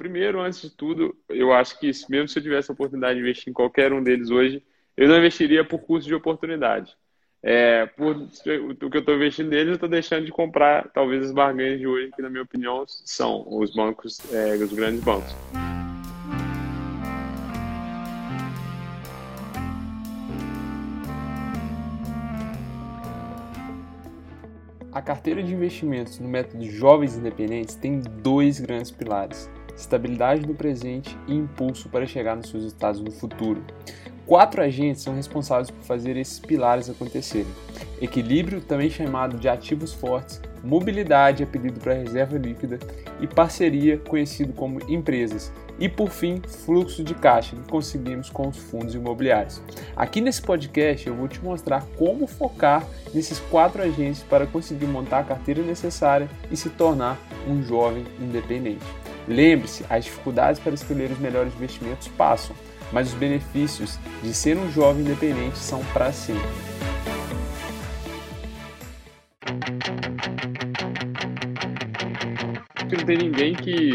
primeiro, antes de tudo, eu acho que mesmo se eu tivesse a oportunidade de investir em qualquer um deles hoje, eu não investiria por custo de oportunidade. É, por o que eu estou investindo neles, eu estou deixando de comprar talvez as barganhas de hoje, que na minha opinião são os bancos, é, os grandes bancos. A carteira de investimentos no método Jovens Independentes tem dois grandes pilares: estabilidade no presente e impulso para chegar nos seus resultados no futuro. Quatro agentes são responsáveis por fazer esses pilares acontecerem: equilíbrio, também chamado de ativos fortes, mobilidade, apelido para reserva líquida, e parceria, conhecido como empresas, e por fim, fluxo de caixa que conseguimos com os fundos imobiliários. Aqui nesse podcast eu vou te mostrar como focar nesses quatro agentes para conseguir montar a carteira necessária e se tornar um jovem independente. Lembre-se, as dificuldades para escolher os melhores investimentos passam, mas os benefícios de ser um jovem independente são para sempre. Não tem ninguém que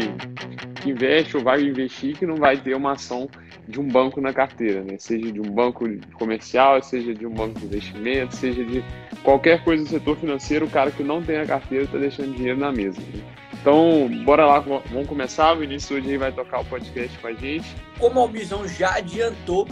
investe ou vai investir que não vai ter uma ação de um banco na carteira, né? Seja de um banco comercial, seja de um banco de investimento, seja de qualquer coisa do setor financeiro, o cara que não tem a carteira está deixando dinheiro na mesa. Né? Então, bora lá, vamos começar. O Vinícius hoje vai tocar o podcast com a gente. Como a Albizão já adiantou,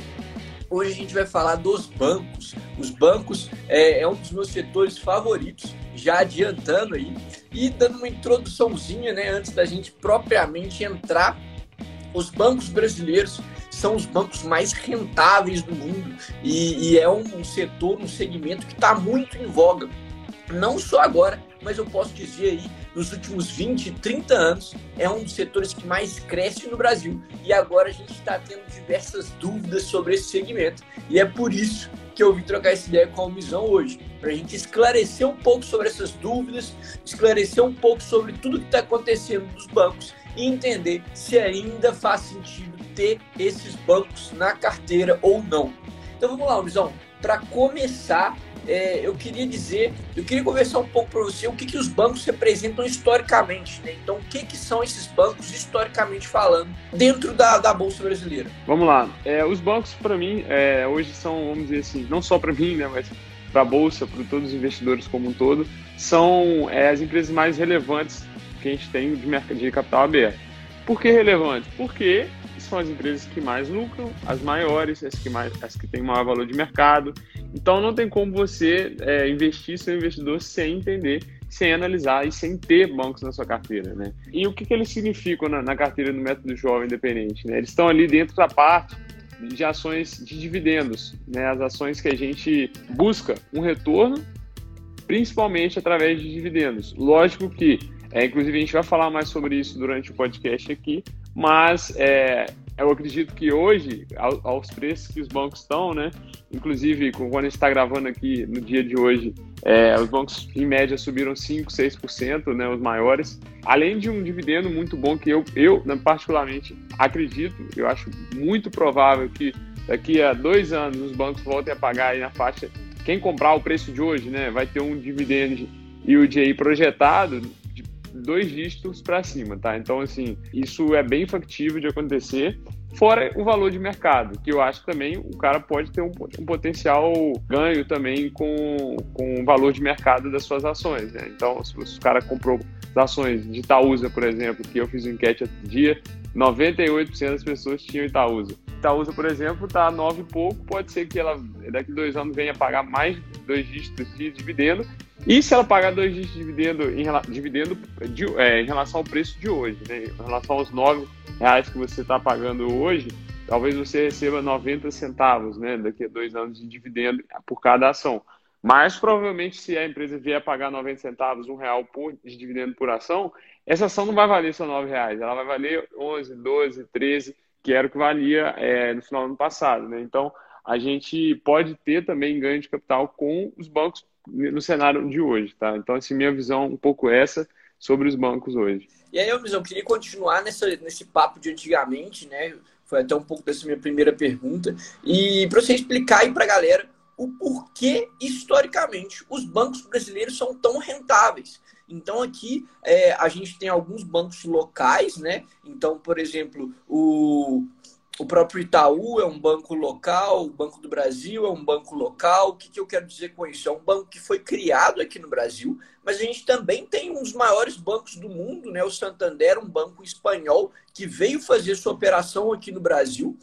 hoje a gente vai falar dos bancos. Os bancos é, é um dos meus setores favoritos, já adiantando aí. E dando uma introduçãozinha, né, antes da gente propriamente entrar, os bancos brasileiros são os bancos mais rentáveis do mundo e, e é um setor, um segmento que está muito em voga. Não só agora, mas eu posso dizer aí, nos últimos 20, 30 anos, é um dos setores que mais cresce no Brasil. E agora a gente está tendo diversas dúvidas sobre esse segmento. E é por isso que eu vim trocar essa ideia com a Mizão hoje, para a gente esclarecer um pouco sobre essas dúvidas, esclarecer um pouco sobre tudo que está acontecendo nos bancos e entender se ainda faz sentido ter esses bancos na carteira ou não. Então vamos lá, Mizão. Para começar, é, eu queria dizer, eu queria conversar um pouco para você o que, que os bancos representam historicamente, né? Então, o que, que são esses bancos historicamente falando dentro da, da Bolsa Brasileira? Vamos lá. É, os bancos, para mim, é, hoje são, vamos dizer assim, não só para mim, né, mas para a Bolsa, para todos os investidores como um todo, são é, as empresas mais relevantes que a gente tem de, mercado, de capital aberto. Por que relevantes? Porque são as empresas que mais lucram, as maiores, as que, mais, as que têm maior valor de mercado. Então não tem como você é, investir seu investidor sem entender, sem analisar e sem ter bancos na sua carteira. Né? E o que, que eles significam na, na carteira do método jovem independente? Né? Eles estão ali dentro da parte de ações de dividendos, né? as ações que a gente busca um retorno, principalmente através de dividendos. Lógico que, é, inclusive, a gente vai falar mais sobre isso durante o podcast aqui, mas é, eu acredito que hoje, aos preços que os bancos estão, né? Inclusive, quando a gente está gravando aqui no dia de hoje, é, os bancos em média subiram 5, 6%, né? Os maiores. Além de um dividendo muito bom que eu, eu né, particularmente acredito, eu acho muito provável que daqui a dois anos os bancos voltem a pagar aí na faixa. Quem comprar o preço de hoje, né? Vai ter um dividendo e o DI projetado dois dígitos para cima, tá? Então, assim, isso é bem factível de acontecer. Fora o valor de mercado, que eu acho que também o cara pode ter um, um potencial ganho também com, com o valor de mercado das suas ações. Né? Então, se o cara comprou ações de Itaúsa, por exemplo, que eu fiz uma enquete outro dia, 98% das pessoas tinham Itaúsa. Itaúsa, por exemplo, está a 9 e pouco, pode ser que ela daqui a dois anos venha pagar mais dois dígitos de dividendo e se ela pagar dois dígitos de dividendo em, dividendo de, é, em relação ao preço de hoje, né? em relação aos nove reais que você está pagando hoje, talvez você receba 90 centavos né? daqui a dois anos de dividendo por cada ação. Mas provavelmente, se a empresa vier pagar 90 centavos, um real por, de dividendo por ação, essa ação não vai valer só 9 reais, ela vai valer 11, 12, 13, que era o que valia é, no final do ano passado. Né? Então, a gente pode ter também ganho de capital com os bancos no cenário de hoje, tá? Então, assim, minha visão um pouco essa sobre os bancos hoje. E aí, eu queria continuar nessa, nesse papo de antigamente, né? Foi até um pouco dessa minha primeira pergunta. E para você explicar aí para a galera o porquê, historicamente, os bancos brasileiros são tão rentáveis. Então aqui é, a gente tem alguns bancos locais, né? Então, por exemplo, o, o próprio Itaú é um banco local, o Banco do Brasil é um banco local. O que, que eu quero dizer com isso? É um banco que foi criado aqui no Brasil, mas a gente também tem um dos maiores bancos do mundo, né? O Santander, um banco espanhol que veio fazer sua operação aqui no Brasil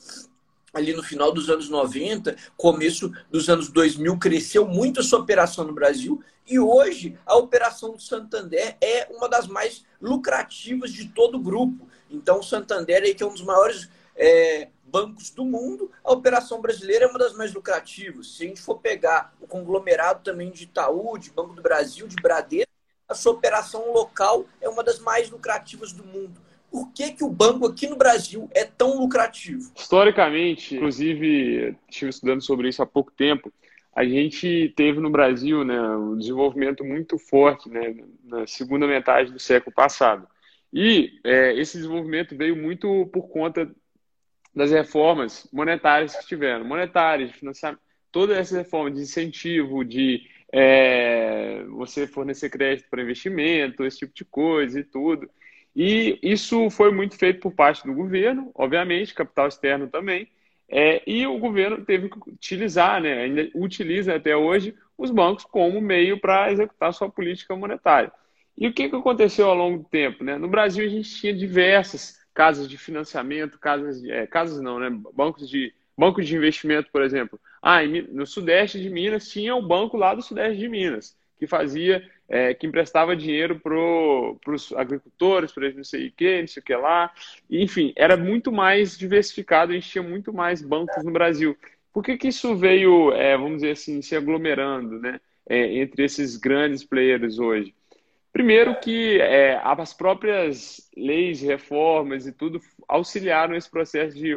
ali no final dos anos 90, começo dos anos 2000, cresceu muito a sua operação no Brasil e hoje a operação do Santander é uma das mais lucrativas de todo o grupo. Então, o Santander, aí, que é um dos maiores é, bancos do mundo, a operação brasileira é uma das mais lucrativas. Se a gente for pegar o conglomerado também de Itaú, de Banco do Brasil, de Bradesco, a sua operação local é uma das mais lucrativas do mundo. Por que, que o banco aqui no Brasil é tão lucrativo? Historicamente, inclusive, estive estudando sobre isso há pouco tempo, a gente teve no Brasil né, um desenvolvimento muito forte né, na segunda metade do século passado. E é, esse desenvolvimento veio muito por conta das reformas monetárias que tiveram, monetárias, financiamento, todas essas reformas de incentivo, de é, você fornecer crédito para investimento, esse tipo de coisa e tudo. E isso foi muito feito por parte do governo, obviamente, capital externo também, é, e o governo teve que utilizar, né, ainda utiliza até hoje, os bancos como meio para executar sua política monetária. E o que, que aconteceu ao longo do tempo? Né? No Brasil, a gente tinha diversas casas de financiamento, casas, é, casas não, né? Bancos de, bancos de investimento, por exemplo. Ah, no sudeste de Minas tinha um banco lá do sudeste de Minas, que fazia, é, que emprestava dinheiro para os agricultores, para não sei o que, não sei o que lá. Enfim, era muito mais diversificado, a gente tinha muito mais bancos no Brasil. Por que, que isso veio, é, vamos dizer assim, se aglomerando né, é, entre esses grandes players hoje? Primeiro que é, as próprias leis, reformas e tudo auxiliaram esse processo de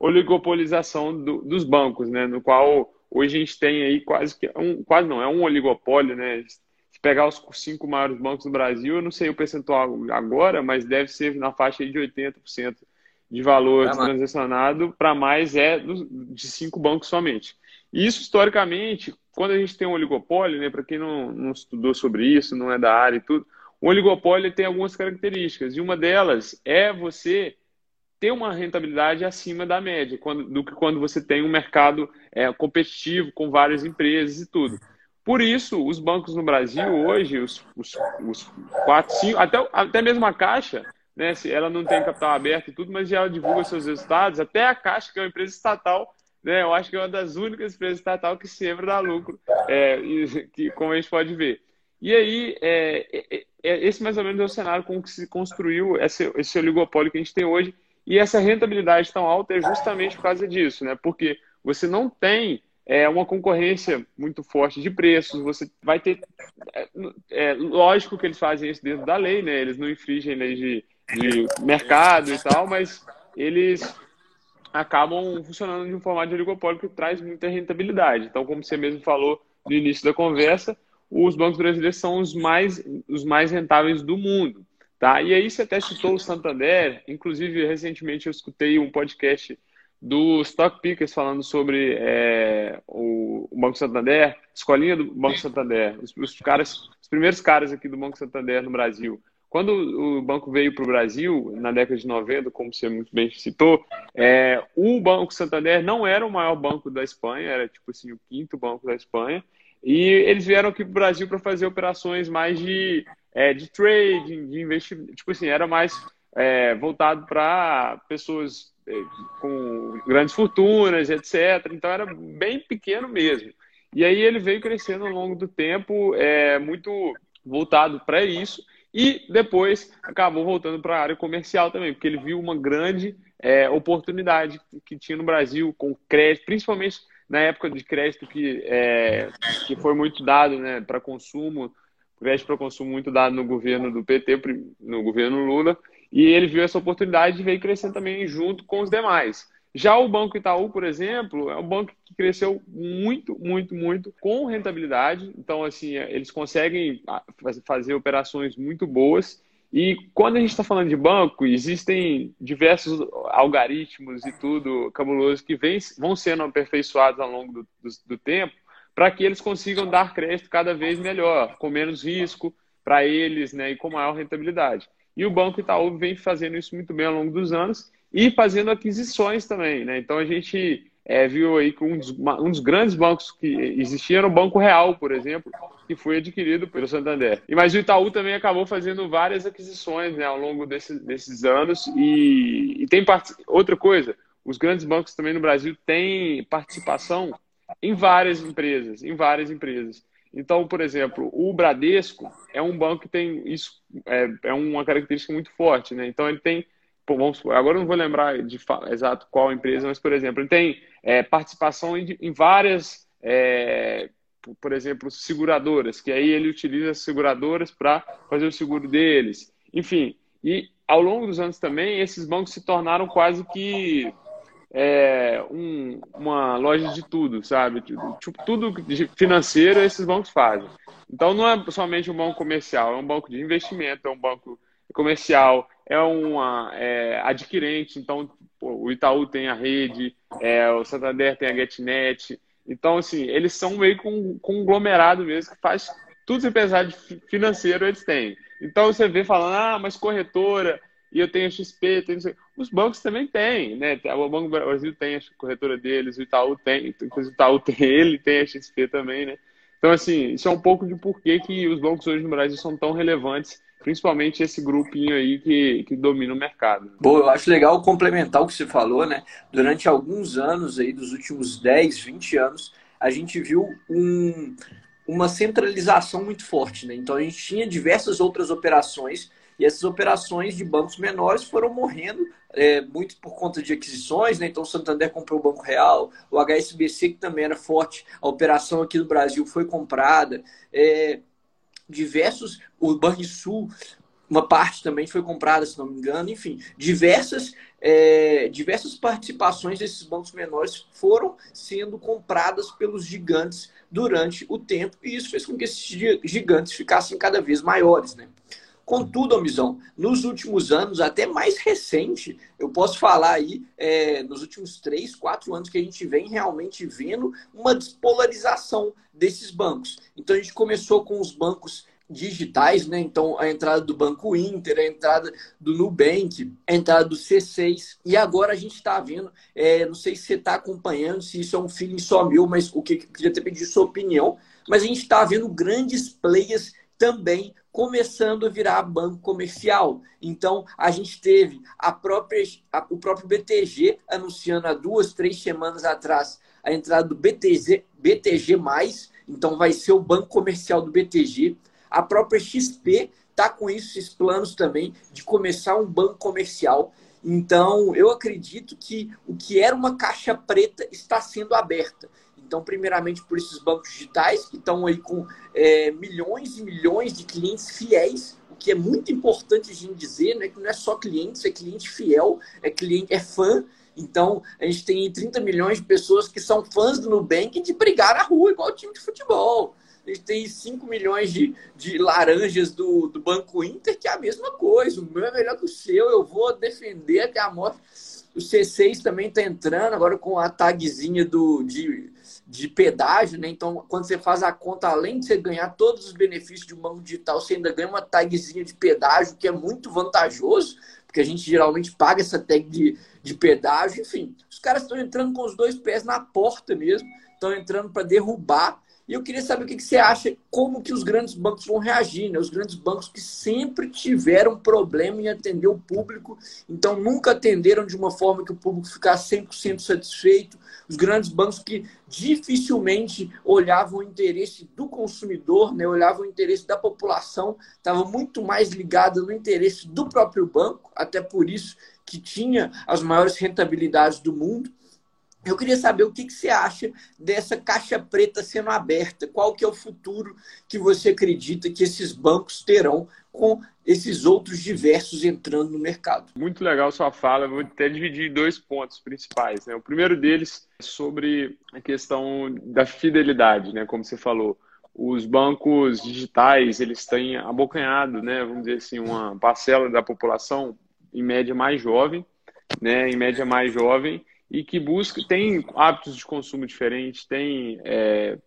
oligopolização do, dos bancos, né? No qual hoje a gente tem aí quase que um, quase não é um oligopólio, né? Se pegar os cinco maiores bancos do Brasil, eu não sei o percentual agora, mas deve ser na faixa de 80% de valor transacionado para mais é de cinco bancos somente. Isso historicamente quando a gente tem um oligopólio, né, para quem não, não estudou sobre isso, não é da área e tudo, o oligopólio tem algumas características, e uma delas é você ter uma rentabilidade acima da média, quando, do que quando você tem um mercado é, competitivo com várias empresas e tudo. Por isso, os bancos no Brasil hoje, os, os, os quatro, cinco, até, até mesmo a Caixa, né, ela não tem capital aberto e tudo, mas já divulga seus resultados, até a Caixa, que é uma empresa estatal, né, eu acho que é uma das únicas empresas estatal que sempre dá lucro, é, e, que, como a gente pode ver. E aí, é, é, é, esse mais ou menos é o cenário com que se construiu esse, esse oligopólio que a gente tem hoje. E essa rentabilidade tão alta é justamente por causa disso, né? Porque você não tem é, uma concorrência muito forte de preços, você vai ter. É, é, lógico que eles fazem isso dentro da lei, né? Eles não infringem leis de, de mercado e tal, mas eles acabam funcionando de um formato de oligopólio que traz muita rentabilidade. Então, como você mesmo falou no início da conversa, os bancos brasileiros são os mais, os mais rentáveis do mundo. Tá? E aí você até citou o Santander, inclusive recentemente eu escutei um podcast do Stock Pickers falando sobre é, o, Banco Santander, escolinha do Banco Santander, os, os, caras, os primeiros caras aqui do Banco Santander no Brasil. Quando o banco veio para o Brasil, na década de 90, como você muito bem citou, é, o Banco Santander não era o maior banco da Espanha, era tipo assim, o quinto banco da Espanha. E eles vieram aqui para o Brasil para fazer operações mais de, é, de trading, de investimento. Tipo assim, era mais é, voltado para pessoas é, com grandes fortunas, etc. Então era bem pequeno mesmo. E aí ele veio crescendo ao longo do tempo, é, muito voltado para isso. E depois acabou voltando para a área comercial também, porque ele viu uma grande é, oportunidade que tinha no Brasil com crédito, principalmente na época de crédito que, é, que foi muito dado né, para consumo, crédito para consumo muito dado no governo do PT, no governo Lula, e ele viu essa oportunidade e veio crescendo também junto com os demais. Já o Banco Itaú, por exemplo, é um banco que cresceu muito, muito, muito com rentabilidade. Então, assim, é, eles conseguem fazer operações muito boas. E quando a gente está falando de banco, existem diversos algoritmos e tudo cabuloso que vem, vão sendo aperfeiçoados ao longo do, do, do tempo para que eles consigam dar crédito cada vez melhor, com menos risco. para eles né, e com maior rentabilidade. E o Banco Itaú vem fazendo isso muito bem ao longo dos anos e fazendo aquisições também. Né? Então a gente é, viu aí que um dos, um dos, grandes bancos que existia era o Banco Real, por exemplo, que foi adquirido pelo Santander. E mas o Itaú também acabou fazendo várias aquisições né, ao longo desse, desses anos e, e tem part... outra coisa, os grandes bancos também no Brasil têm participação em várias empresas, em várias empresas. Então, por exemplo, o Bradesco é um banco que tem isso é, é uma característica muito forte, né? Então ele tem agora não vou lembrar de exato qual empresa, mas, por exemplo, ele tem é, participação em, em várias, é, por exemplo, seguradoras, que aí ele utiliza as seguradoras para fazer o seguro deles. Enfim, e ao longo dos anos também, esses bancos se tornaram quase que é, um, uma loja de tudo, sabe? Tipo, tudo financeiro esses bancos fazem. Então, não é somente um banco comercial, é um banco de investimento, é um banco comercial, é uma é, adquirente, então pô, o Itaú tem a rede, é, o Santander tem a GetNet. Então, assim, eles são meio que um conglomerado mesmo que faz tudo sem pensar de financeiro eles têm. Então você vê falando, ah, mas corretora, e eu tenho a XP, tenho... os bancos também têm, né? O Banco Brasil tem a corretora deles, o Itaú tem, inclusive o Itaú tem ele, tem a XP também, né? Então, assim, isso é um pouco de porquê que os bancos hoje no Brasil são tão relevantes principalmente esse grupinho aí que, que domina o mercado. Bom, eu acho legal complementar o que você falou, né? Durante alguns anos aí, dos últimos 10, 20 anos, a gente viu um, uma centralização muito forte, né? Então a gente tinha diversas outras operações e essas operações de bancos menores foram morrendo é, muito por conta de aquisições, né? Então o Santander comprou o Banco Real, o HSBC, que também era forte, a operação aqui no Brasil foi comprada. É, diversos, o Banrisul, uma parte também foi comprada, se não me engano, enfim, diversas, é, diversas participações desses bancos menores foram sendo compradas pelos gigantes durante o tempo, e isso fez com que esses gigantes ficassem cada vez maiores, né? Contudo, Amizão, nos últimos anos, até mais recente, eu posso falar aí, é, nos últimos três, quatro anos que a gente vem realmente vendo uma despolarização desses bancos. Então a gente começou com os bancos digitais, né? Então a entrada do Banco Inter, a entrada do Nubank, a entrada do C6 e agora a gente está vendo, é, não sei se você está acompanhando, se isso é um feeling só meu, mas o que queria ter pedido sua opinião, mas a gente está vendo grandes players também começando a virar banco comercial. Então, a gente teve a própria, a, o próprio BTG anunciando há duas, três semanas atrás a entrada do BTG, BTG+, então vai ser o banco comercial do BTG. A própria XP está com esses planos também de começar um banco comercial. Então, eu acredito que o que era uma caixa preta está sendo aberta. Então, primeiramente por esses bancos digitais que estão aí com é, milhões e milhões de clientes fiéis, o que é muito importante a gente dizer, né? Que não é só clientes, é cliente fiel, é cliente, é fã. Então, a gente tem 30 milhões de pessoas que são fãs do Nubank de brigar na rua, igual time de futebol. A gente tem 5 milhões de, de laranjas do, do Banco Inter, que é a mesma coisa. O meu é melhor que o seu, eu vou defender até a morte. O C6 também está entrando agora com a tagzinha do, de de pedágio, né? Então, quando você faz a conta, além de você ganhar todos os benefícios de um banco digital, você ainda ganha uma tagzinha de pedágio, que é muito vantajoso, porque a gente geralmente paga essa tag de, de pedágio. Enfim, os caras estão entrando com os dois pés na porta mesmo, estão entrando para derrubar e eu queria saber o que, você acha, como que os grandes bancos vão reagir, né? Os grandes bancos que sempre tiveram problema em atender o público, então nunca atenderam de uma forma que o público ficasse 100% satisfeito. Os grandes bancos que dificilmente olhavam o interesse do consumidor, né? olhavam o interesse da população, estava muito mais ligado no interesse do próprio banco, até por isso que tinha as maiores rentabilidades do mundo. Eu queria saber o que, que, você acha dessa caixa preta sendo aberta. Qual que é o futuro que você acredita que esses bancos terão com esses outros diversos entrando no mercado? Muito legal sua fala. Vou até dividir em dois pontos principais. Né? O primeiro deles é sobre a questão da fidelidade, né? como você falou. Os bancos digitais, eles têm abocanhado, né? vamos dizer assim, uma parcela da população, em média, mais jovem, né? em média mais jovem, e que busca, tem hábitos de consumo diferentes, tem é,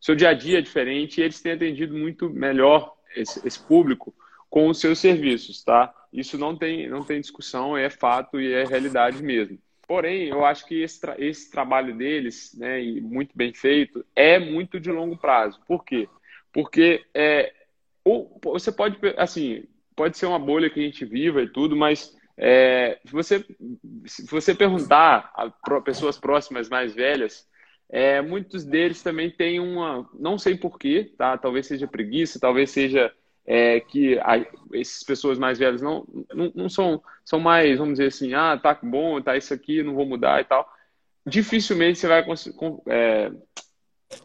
seu dia a dia diferente, e eles têm atendido muito melhor esse, esse público com os seus serviços, tá? Isso não tem, não tem discussão, é fato e é realidade mesmo. Porém, eu acho que esse, tra esse trabalho deles, né, e muito bem feito, é muito de longo prazo. Por quê? Porque é, ou, você pode, assim, pode ser uma bolha que a gente viva e tudo, mas é, você, se você perguntar a pessoas próximas mais velhas, é, muitos deles também têm uma, não sei porquê, tá? Talvez seja preguiça, talvez seja é, que a, essas pessoas mais velhas não, não, não, são, são mais, vamos dizer assim, ah, tá bom, tá isso aqui, não vou mudar e tal. Dificilmente você vai é,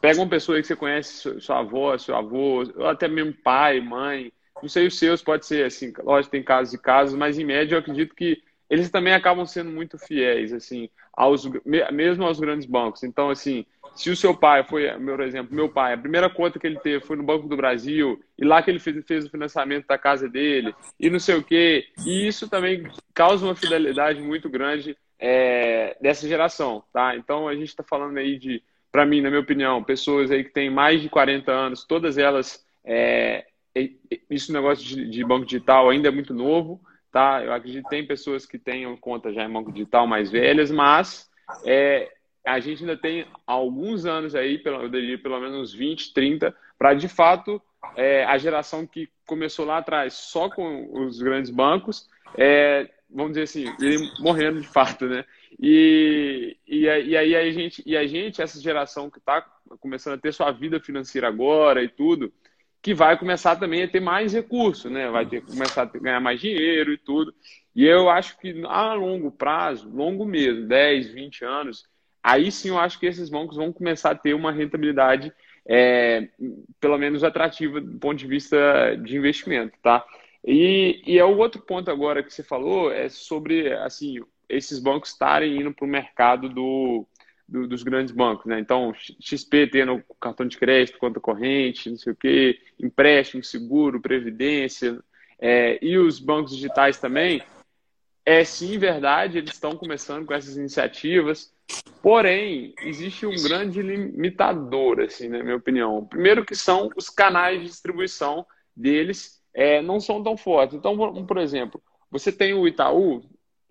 pega uma pessoa que você conhece, sua avó, seu avô, ou até mesmo pai, mãe, não sei os seus, pode ser assim, lógico, tem casos e casos, mas em média eu acredito que eles também acabam sendo muito fiéis, assim, aos, mesmo aos grandes bancos. Então, assim, se o seu pai foi, meu exemplo, meu pai, a primeira conta que ele teve foi no Banco do Brasil, e lá que ele fez, fez o financiamento da casa dele, e não sei o quê, e isso também causa uma fidelidade muito grande é, dessa geração, tá? Então, a gente está falando aí de, para mim, na minha opinião, pessoas aí que têm mais de 40 anos, todas elas, é, isso negócio de, de banco digital ainda é muito novo, tá? Eu acredito que tem pessoas que tenham conta já em banco digital mais velhas, mas é, a gente ainda tem alguns anos aí, pelo, eu diria pelo menos 20, 30, para de fato é, a geração que começou lá atrás só com os grandes bancos, é, vamos dizer assim, ele morrendo de fato, né? E, e, e, aí a gente, e a gente, essa geração que está começando a ter sua vida financeira agora e tudo, que vai começar também a ter mais recursos, né? Vai ter começar a ter, ganhar mais dinheiro e tudo. E eu acho que a longo prazo, longo mesmo, 10, 20 anos, aí sim eu acho que esses bancos vão começar a ter uma rentabilidade é, pelo menos atrativa do ponto de vista de investimento, tá? E, e é o outro ponto agora que você falou é sobre assim esses bancos estarem indo para o mercado do, do, dos grandes bancos, né? Então XP tendo cartão de crédito, conta corrente, não sei o quê, empréstimo, seguro, previdência, é, e os bancos digitais também. É sim verdade, eles estão começando com essas iniciativas. Porém, existe um grande limitador, assim, na minha opinião. Primeiro que são os canais de distribuição deles é, não são tão fortes. Então, por exemplo, você tem o Itaú,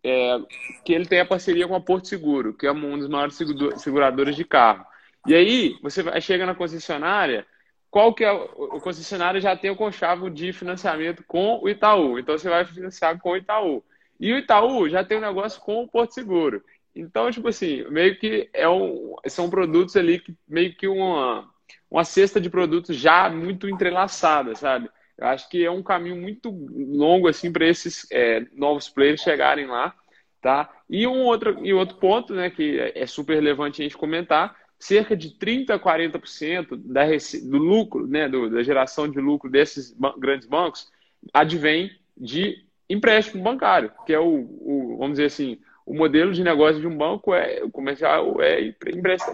é, que ele tem a parceria com a Porto Seguro, que é um dos maiores seguradores de carro. E aí, você chega na concessionária, qual que é o, o concessionário já tem o conchavo de financiamento com o Itaú. Então, você vai financiar com o Itaú. E o Itaú já tem um negócio com o Porto Seguro. Então, tipo assim, meio que é um, são produtos ali que meio que uma, uma cesta de produtos já muito entrelaçada, sabe? Eu acho que é um caminho muito longo assim para esses é, novos players chegarem lá, tá? E um outro e outro ponto, né, que é super relevante a gente comentar, cerca de 30 a 40% da do lucro, né, do, da geração de lucro desses grandes bancos advém de empréstimo bancário, que é o, o vamos dizer assim, o modelo de negócio de um banco é o comercial é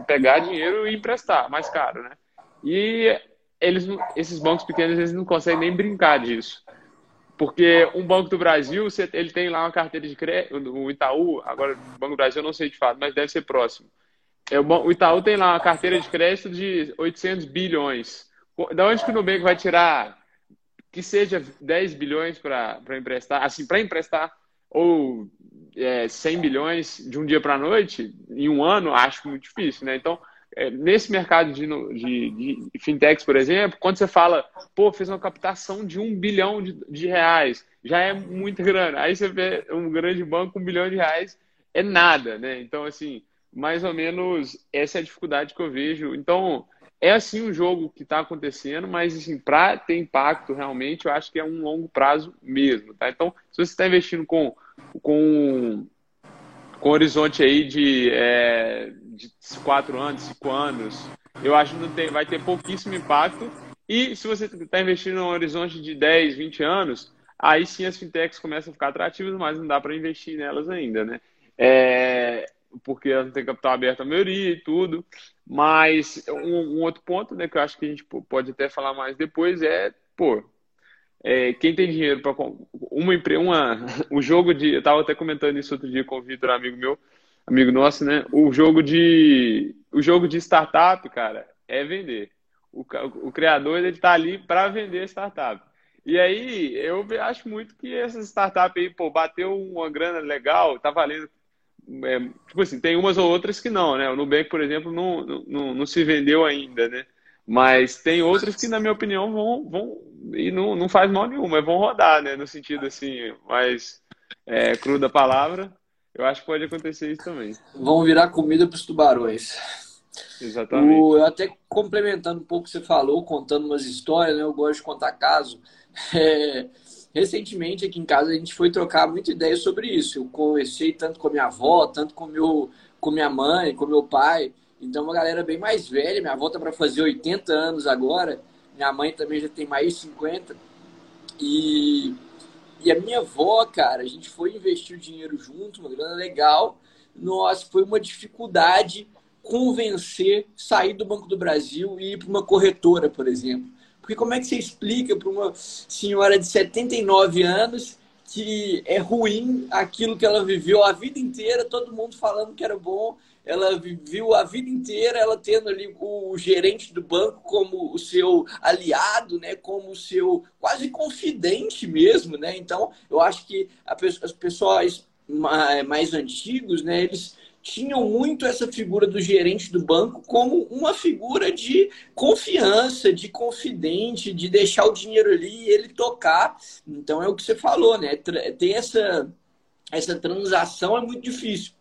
pegar dinheiro e emprestar, mais caro, né? E eles, esses bancos pequenos eles não conseguem nem brincar disso. Porque um banco do Brasil, ele tem lá uma carteira de crédito, o Itaú, agora o Banco do Brasil eu não sei de fato, mas deve ser próximo. É, o Itaú tem lá uma carteira de crédito de 800 bilhões. Da onde que o Nubank vai tirar que seja 10 bilhões para emprestar, assim, para emprestar, ou é, 100 bilhões de um dia para a noite, em um ano, acho muito difícil, né? Então, nesse mercado de, de, de, fintechs, por exemplo, quando você fala, pô, fez uma captação de um bilhão de, de reais, já é muita grana. Aí você vê um grande banco, um bilhão de reais, é nada, né? Então, assim, mais ou menos essa é a dificuldade que eu vejo. Então, é assim o jogo que está acontecendo, mas assim, para ter impacto realmente, eu acho que é um longo prazo mesmo, tá? Então, se você está investindo com, com, com horizonte aí de, é, de quatro anos, cinco anos, eu acho que tem, vai ter pouquíssimo impacto. E se você está investindo um horizonte de 10, 20 anos, aí sim as fintechs começam a ficar atrativas, mas não dá para investir nelas ainda, né? É, porque elas não têm capital aberto a maioria e tudo. Mas um, um, outro ponto, né, que eu acho que a gente pode até falar mais depois é, pô, é, quem tem dinheiro para uma uma, o jogo de, eu estava até comentando isso outro dia com o Vitor, amigo meu, amigo nosso, né? O jogo de, o jogo de startup, cara, é vender. O, o criador ele está ali para vender startup. E aí, eu acho muito que essas startups aí, pô, bateu uma grana legal, tá valendo. É, tipo assim, tem umas ou outras que não, né? O Nubank, por exemplo, não, não, não se vendeu ainda, né? Mas tem outras que, na minha opinião, vão, vão e não, não faz mal nenhum, mas vão rodar, né? No sentido assim, mais é, cru da palavra. Eu acho que pode acontecer isso também. Vão virar comida para os tubarões. Exatamente. O, eu até complementando um pouco o que você falou, contando umas histórias, né? Eu gosto de contar caso. É, recentemente aqui em casa a gente foi trocar muita ideia sobre isso. Eu conversei tanto com a minha avó, tanto com, meu, com minha mãe, com meu pai. Então, uma galera bem mais velha. Minha avó tá para fazer 80 anos agora. Minha mãe também já tem mais de 50. E, e a minha avó, cara, a gente foi investir o dinheiro junto, uma grana legal. Nossa, foi uma dificuldade convencer sair do Banco do Brasil e ir para uma corretora, por exemplo. Porque como é que você explica para uma senhora de 79 anos que é ruim aquilo que ela viveu a vida inteira, todo mundo falando que era bom, ela viveu a vida inteira, ela tendo ali o gerente do banco como o seu aliado, né, como o seu quase confidente mesmo, né? Então, eu acho que as pessoas mais antigos, né, eles tinham muito essa figura do gerente do banco como uma figura de confiança, de confidente, de deixar o dinheiro ali e ele tocar. Então é o que você falou, né? Ter essa, essa transação é muito difícil.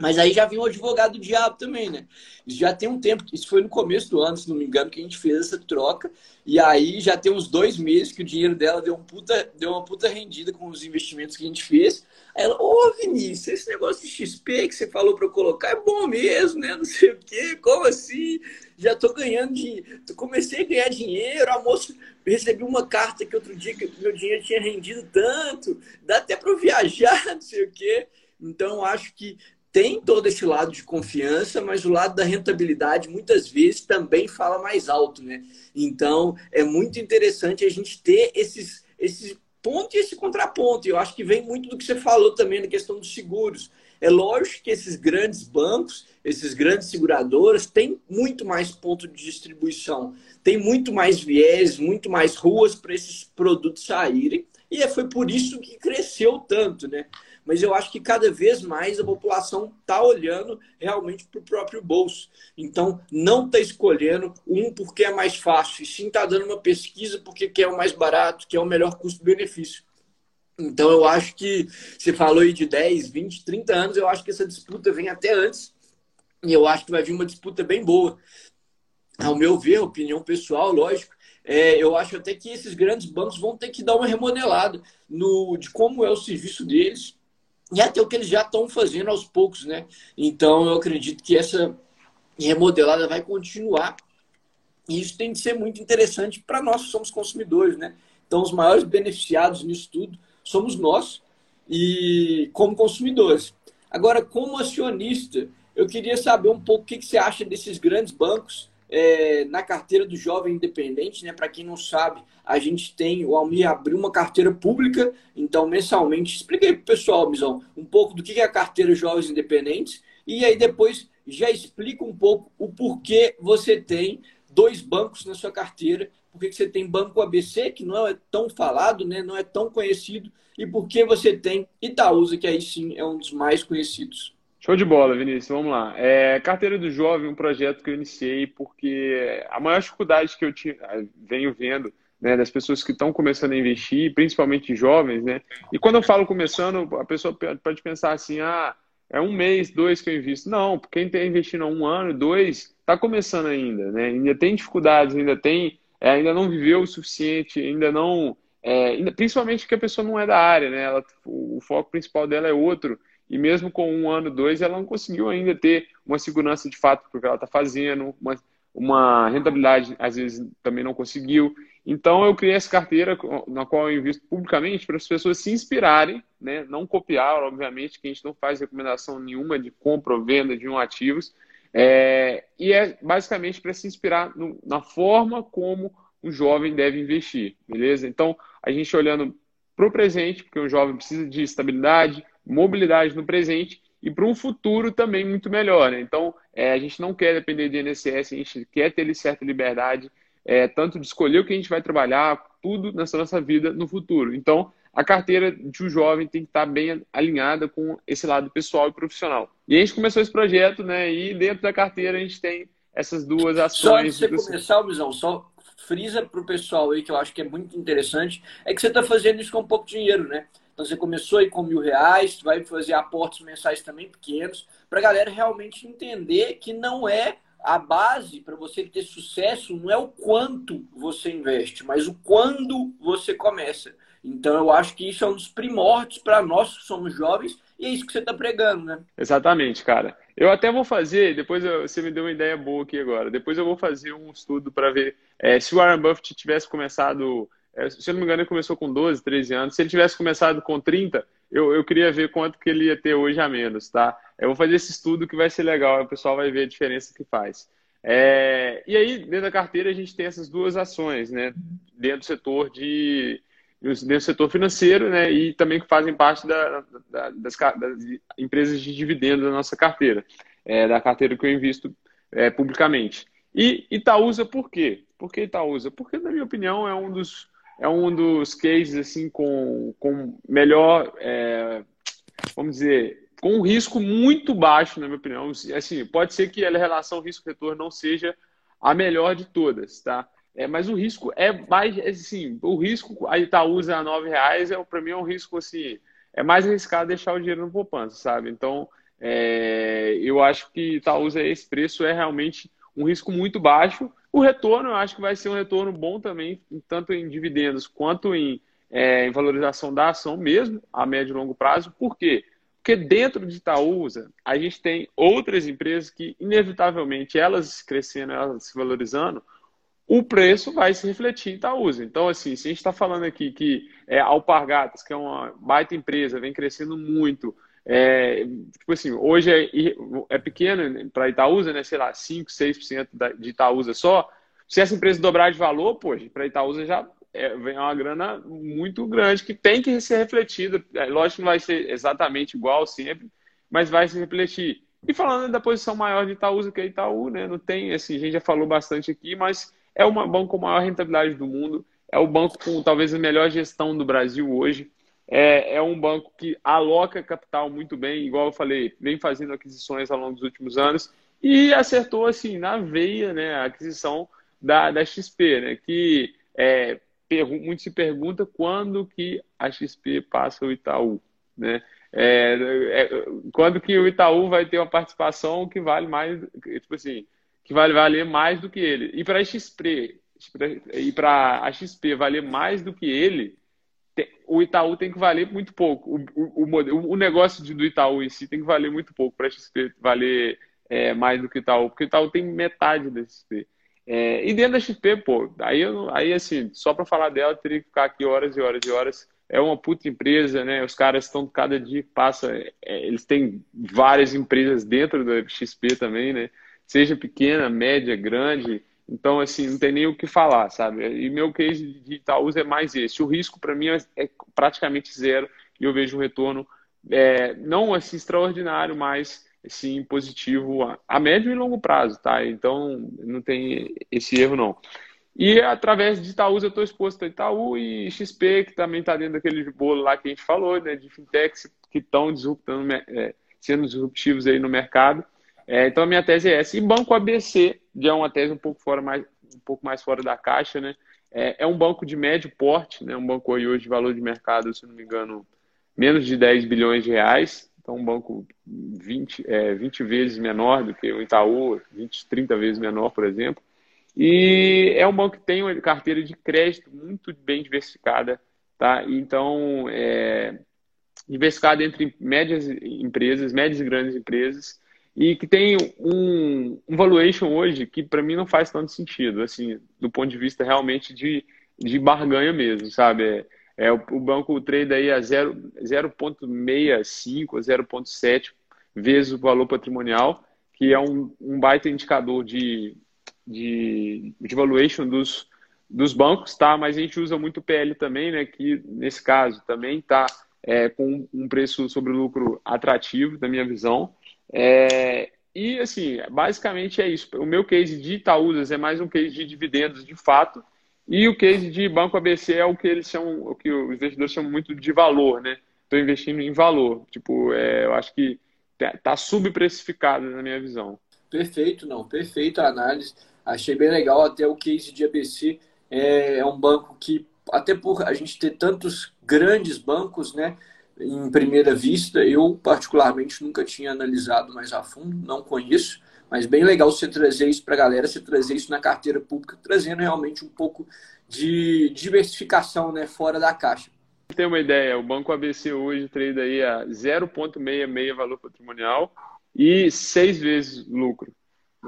Mas aí já vinha o advogado do diabo também, né? Isso já tem um tempo, isso foi no começo do ano, se não me engano, que a gente fez essa troca. E aí já tem uns dois meses que o dinheiro dela deu, um puta, deu uma puta rendida com os investimentos que a gente fez. Aí ela, ô Vinícius, esse negócio de XP que você falou para eu colocar é bom mesmo, né? Não sei o quê, como assim? Já tô ganhando dinheiro. Comecei a ganhar dinheiro, a moça recebi uma carta que outro dia que meu dinheiro tinha rendido tanto, dá até para viajar, não sei o quê. Então, acho que tem todo esse lado de confiança, mas o lado da rentabilidade muitas vezes também fala mais alto, né? Então é muito interessante a gente ter esses, esses ponto e esse contraponto. Eu acho que vem muito do que você falou também na questão dos seguros. É lógico que esses grandes bancos, esses grandes seguradoras têm muito mais ponto de distribuição, tem muito mais viés, muito mais ruas para esses produtos saírem. E é, foi por isso que cresceu tanto, né? Mas eu acho que cada vez mais a população está olhando realmente para o próprio bolso. Então, não está escolhendo um porque é mais fácil, e sim está dando uma pesquisa porque quer o mais barato, quer o melhor custo-benefício. Então, eu acho que você falou aí de 10, 20, 30 anos, eu acho que essa disputa vem até antes, e eu acho que vai vir uma disputa bem boa. Ao meu ver, opinião pessoal, lógico, é, eu acho até que esses grandes bancos vão ter que dar uma remodelada no, de como é o serviço deles, e até o que eles já estão fazendo aos poucos, né? Então eu acredito que essa remodelada vai continuar. E isso tem de ser muito interessante para nós que somos consumidores, né? Então os maiores beneficiados nisso tudo somos nós e como consumidores. Agora, como acionista, eu queria saber um pouco o que você acha desses grandes bancos é, na carteira do jovem independente, né? Para quem não sabe, a gente tem, o Almir abriu uma carteira pública, então mensalmente. Expliquei para o pessoal, Mizão, um pouco do que é a carteira Jovens Independentes e aí depois já explica um pouco o porquê você tem dois bancos na sua carteira, porque você tem Banco ABC, que não é tão falado, né? não é tão conhecido, e por que você tem Itaúsa, que aí sim é um dos mais conhecidos. Show de bola, Vinícius. Vamos lá. É, Carteira do Jovem, um projeto que eu iniciei porque a maior dificuldade que eu tinha, venho vendo né, das pessoas que estão começando a investir, principalmente jovens, né? E quando eu falo começando, a pessoa pode pensar assim, ah, é um mês, dois que eu invisto. Não, quem está investindo há um ano, dois, está começando ainda, né? Ainda tem dificuldades, ainda tem, é, ainda não viveu o suficiente, ainda não, é, principalmente porque a pessoa não é da área, né? Ela, o, o foco principal dela é outro e mesmo com um ano, dois, ela não conseguiu ainda ter uma segurança de fato porque ela está fazendo, uma, uma rentabilidade às vezes também não conseguiu. Então eu criei essa carteira na qual eu invisto publicamente para as pessoas se inspirarem, né? não copiar, obviamente, que a gente não faz recomendação nenhuma de compra ou venda de um ativos, é, e é basicamente para se inspirar no, na forma como um jovem deve investir, beleza? Então, a gente olhando para o presente, porque o jovem precisa de estabilidade, mobilidade no presente e para um futuro também muito melhor. Né? Então, é, a gente não quer depender de INSS, a gente quer ter certa liberdade, é, tanto de escolher o que a gente vai trabalhar, tudo nessa nossa vida no futuro. Então, a carteira de um jovem tem que estar bem alinhada com esse lado pessoal e profissional. E a gente começou esse projeto, né? E dentro da carteira a gente tem essas duas ações. Só antes de você começar, Luizão, só frisa para o pessoal aí, que eu acho que é muito interessante, é que você está fazendo isso com pouco dinheiro, né? Então você começou aí com mil reais, vai fazer aportes mensais também pequenos, para a galera realmente entender que não é a base para você ter sucesso, não é o quanto você investe, mas o quando você começa. Então eu acho que isso é um dos primórdios para nós que somos jovens e é isso que você está pregando, né? Exatamente, cara. Eu até vou fazer, depois eu, você me deu uma ideia boa aqui agora. Depois eu vou fazer um estudo para ver é, se o Warren Buffett tivesse começado, é, se eu não me engano, ele começou com 12, 13 anos. Se ele tivesse começado com 30, eu, eu queria ver quanto que ele ia ter hoje a menos, tá? Eu vou fazer esse estudo que vai ser legal, o pessoal vai ver a diferença que faz. É, e aí, dentro da carteira, a gente tem essas duas ações, né? Dentro do setor de dentro do setor financeiro, né? E também que fazem parte da, da, das, das, empresas de dividendos da nossa carteira, é, da carteira que eu invisto é, publicamente. E Itaúsa, por quê? Por que Itaúsa? Porque, na minha opinião, é um dos, é um dos cases assim, com, com melhor, é, vamos dizer, com um risco muito baixo, na minha opinião. Assim, pode ser que a relação risco-retorno não seja a melhor de todas, tá? É, mas o risco é mais, assim, o risco, a Itaúsa a nove reais, é, para mim é um risco, assim, é mais arriscado deixar o dinheiro no poupança, sabe? Então, é, eu acho que Itaúsa, esse preço é realmente um risco muito baixo. O retorno, eu acho que vai ser um retorno bom também, tanto em dividendos quanto em, é, em valorização da ação mesmo, a médio e longo prazo. Por quê? Porque dentro de Itaúsa, a gente tem outras empresas que, inevitavelmente, elas crescendo, elas se valorizando, o preço vai se refletir em Itaúsa. Então, assim, se a gente está falando aqui que é, Alpargatas, que é uma baita empresa, vem crescendo muito, é, tipo assim, hoje é, é pequeno para Itaúsa, né? Sei lá, 5, 6% de Itaúsa só. Se essa empresa dobrar de valor, poxa, para Itaúsa já é, vem uma grana muito grande que tem que ser refletida. É, lógico que não vai ser exatamente igual sempre, mas vai se refletir. E falando da posição maior de Itaúsa, que é Itaú, né? Não tem, assim, a gente já falou bastante aqui, mas é o banco com maior rentabilidade do mundo, é o banco com talvez a melhor gestão do Brasil hoje. É, é um banco que aloca capital muito bem, igual eu falei, vem fazendo aquisições ao longo dos últimos anos e acertou assim na veia né, a aquisição da, da XP, né, que é, muito se pergunta quando que a XP passa o Itaú. Né? É, é, quando que o Itaú vai ter uma participação que vale mais, tipo assim, que vai valer mais do que ele. E para a XP, e para a XP valer mais do que ele, o Itaú tem que valer muito pouco. O, o, o negócio do Itaú em si tem que valer muito pouco para a XP valer é, mais do que o Itaú, porque o Itaú tem metade da XP. É, e dentro da XP, pô, aí, aí assim, só para falar dela, teria que ficar aqui horas e horas e horas. É uma puta empresa, né? Os caras estão, cada dia que passa, é, eles têm várias empresas dentro da XP também, né? seja pequena, média, grande. Então, assim, não tem nem o que falar, sabe? E meu case de Itaúsa é mais esse. O risco, para mim, é praticamente zero e eu vejo um retorno é, não assim extraordinário, mas sim positivo a, a, médio e longo prazo, tá? Então, não tem esse erro, não. E através de Itaúsa eu estou exposto a Itaú e XP, que também está dentro daquele bolo lá que a gente falou, né? De fintechs que estão disruptando, é, sendo disruptivos aí no mercado. É, então a minha tese é essa. E Banco ABC, já é uma tese um pouco, fora mais, um pouco mais fora da caixa, né? É, é um banco de médio porte, né? Um banco hoje de valor de mercado, se não me engano, menos de 10 bilhões de reais. Então um banco 20, é, 20 vezes menor do que o Itaú, 20, 30 vezes menor, por exemplo. E é um banco que tem uma carteira de crédito muito bem diversificada, tá? Então, é, diversificada entre médias empresas, médias e grandes empresas, e que tem um, um valuation hoje que para mim não faz tanto sentido, assim, do ponto de vista realmente de, de barganha mesmo, sabe? É, é o, o, banco trade aí a 0,65 a 0,7 vezes o valor patrimonial, que é um, um baita indicador de, de, de valuation dos, dos bancos, tá? Mas a gente usa muito o PL também, né? Que nesse caso também está é, com um preço sobre lucro atrativo, na minha visão. É, e, assim, basicamente é isso. O meu case de Itaúsas é mais um case de dividendos de fato E o case de Banco ABC é o que eles chamam, o que os investidores chamam muito de valor, né? Estou investindo em valor. Tipo, é, eu acho que está subprecificado na minha visão. Perfeito, não. Perfeita a análise. Achei bem legal até o case de ABC. É, é um banco que, até por a gente ter tantos grandes bancos, né? Em primeira vista, eu particularmente nunca tinha analisado mais a fundo, não conheço, mas bem legal você trazer isso para a galera, você trazer isso na carteira pública, trazendo realmente um pouco de diversificação né, fora da caixa. Tem uma ideia, o Banco ABC hoje trade aí a 0,66 valor patrimonial e seis vezes lucro.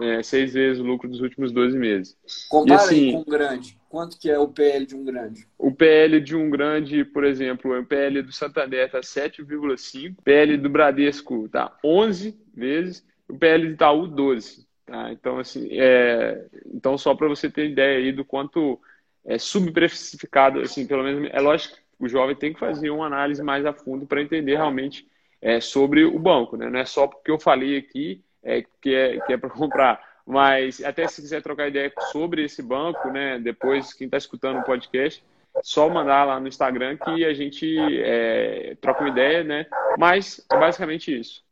É, seis vezes o lucro dos últimos 12 meses. Compara assim, com um grande. Quanto que é o PL de um grande? O PL de um grande, por exemplo, o PL do Santander está 7,5, PL do Bradesco está 11 vezes, o PL de Itaú 12. Tá? Então, assim, é... então só para você ter ideia aí do quanto é subprecificado, assim, pelo menos é lógico que o jovem tem que fazer uma análise mais a fundo para entender realmente é, sobre o banco, né? Não é só porque eu falei aqui é, que é, que é para comprar. Mas até se quiser trocar ideia sobre esse banco, né? Depois, quem está escutando o podcast, só mandar lá no Instagram que a gente é, troca uma ideia, né? Mas é basicamente isso.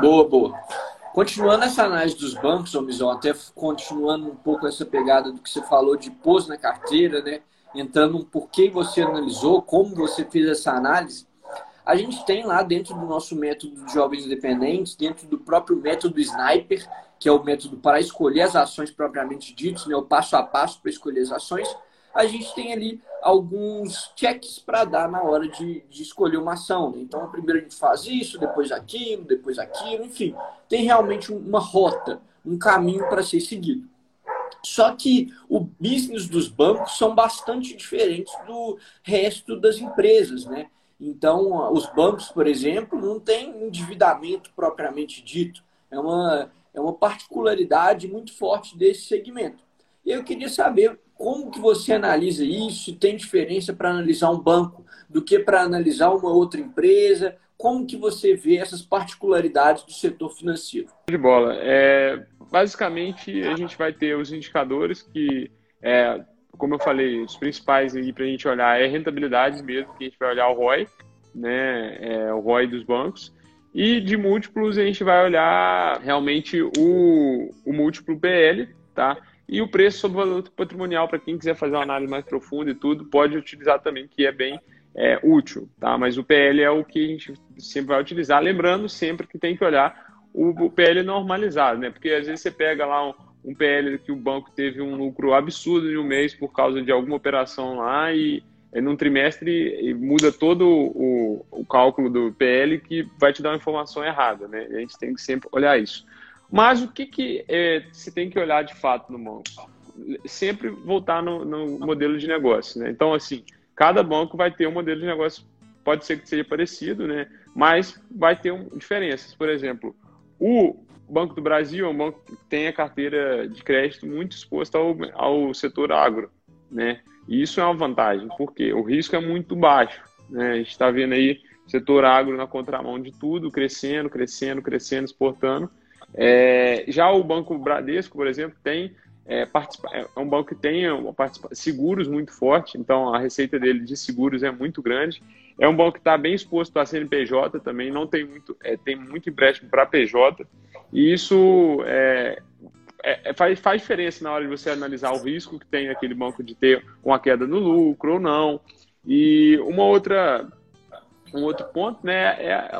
Boa, boa. Continuando essa análise dos bancos, Omizão, até continuando um pouco essa pegada do que você falou de pôs na carteira, né? Entrando por que você analisou, como você fez essa análise, a gente tem lá dentro do nosso método de jovens independentes, dentro do próprio método Sniper, que é o método para escolher as ações propriamente ditas, né, o passo a passo para escolher as ações, a gente tem ali alguns checks para dar na hora de, de escolher uma ação. Né? Então, primeiro a gente faz isso, depois aquilo, depois aquilo, enfim, tem realmente uma rota, um caminho para ser seguido. Só que o business dos bancos são bastante diferentes do resto das empresas, né? Então, os bancos, por exemplo, não têm endividamento propriamente dito. É uma, é uma particularidade muito forte desse segmento. Eu queria saber como que você analisa isso, tem diferença para analisar um banco do que para analisar uma outra empresa, como que você vê essas particularidades do setor financeiro? De bola. É, basicamente, a gente vai ter os indicadores que é, como eu falei, os principais aí para a gente olhar é rentabilidade mesmo, que a gente vai olhar o ROI, né, é, o ROI dos bancos, e de múltiplos a gente vai olhar realmente o, o múltiplo PL, tá? E o preço sobre o valor patrimonial, para quem quiser fazer uma análise mais profunda e tudo, pode utilizar também, que é bem é, útil, tá? Mas o PL é o que a gente sempre vai utilizar, lembrando sempre que tem que olhar o, o PL normalizado, né? Porque às vezes você pega lá um, um PL que o banco teve um lucro absurdo em um mês por causa de alguma operação lá e num trimestre muda todo o, o, cálculo do PL que vai te dar uma informação errada, né? A gente tem que sempre olhar isso. Mas o que, que é, você tem que olhar de fato no banco? Sempre voltar no, no, modelo de negócio, né? Então, assim, cada banco vai ter um modelo de negócio, pode ser que seja parecido, né? Mas vai ter um, diferenças. Por exemplo, o Banco do Brasil é um banco que tem a carteira de crédito muito exposta ao, ao setor agro, né? E isso é uma vantagem, porque o risco é muito baixo, né? A gente está vendo aí o setor agro na contramão de tudo, crescendo, crescendo, crescendo, exportando. É, já o Banco Bradesco, por exemplo, tem é, é um banco que tem seguros muito forte, então a receita dele de seguros é muito grande. É um banco que está bem exposto a CNPJ também, não tem muito, é, tem muito empréstimo para PJ. E isso é, é, é, faz, faz diferença na hora de você analisar o risco que tem aquele banco de ter uma queda no lucro ou não. E uma outra, um outro ponto, né, é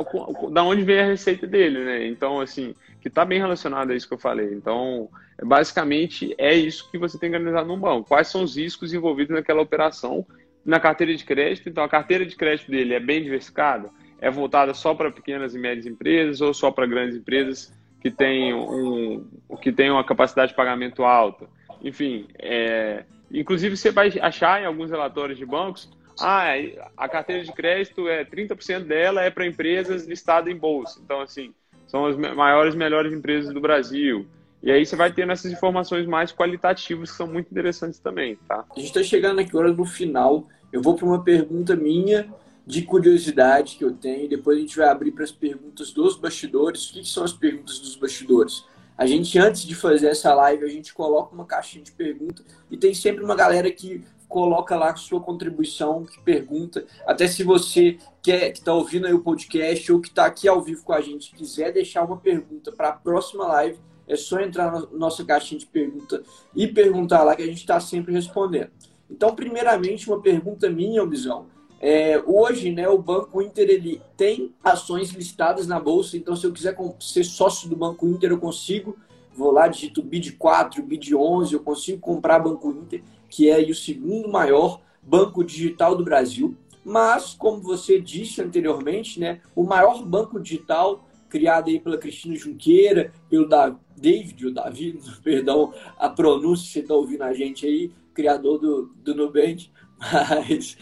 da onde vem a receita dele, né? Então, assim, que está bem relacionado a isso que eu falei. Então, basicamente, é isso que você tem que analisar num banco. Quais são os riscos envolvidos naquela operação na carteira de crédito? Então, a carteira de crédito dele é bem diversificada? É voltada só para pequenas e médias empresas ou só para grandes empresas? Que tem, um, que tem uma capacidade de pagamento alta. Enfim, é, inclusive você vai achar em alguns relatórios de bancos, ah, a carteira de crédito é 30% dela é para empresas listadas em bolsa. Então, assim, são as maiores, melhores empresas do Brasil. E aí você vai tendo essas informações mais qualitativas que são muito interessantes também, tá? A gente está chegando aqui agora no final. Eu vou para uma pergunta minha de curiosidade que eu tenho. Depois a gente vai abrir para as perguntas dos bastidores. O que, são as perguntas dos bastidores? A gente, antes de fazer essa live, a gente coloca uma caixinha de perguntas e tem sempre uma galera que coloca lá sua contribuição, que pergunta. Até se você quer, que está ouvindo aí o podcast ou que está aqui ao vivo com a gente, quiser deixar uma pergunta para a próxima live, é só entrar na nossa caixinha de pergunta e perguntar lá que a gente está sempre respondendo. Então, primeiramente, uma pergunta minha, Obisão. É, hoje, né, o Banco Inter ele tem ações listadas na bolsa, então se eu quiser ser sócio do Banco Inter, eu consigo. Vou lá, digito BID 4, BID 11, eu consigo comprar Banco Inter que é o segundo maior banco digital do Brasil. Mas, como você disse anteriormente, né, o maior banco digital criado aí pela Cristina Junqueira, pelo da David, o Davi, perdão, a pronúncia, você está ouvindo a gente aí, criador do, do Nubank, mas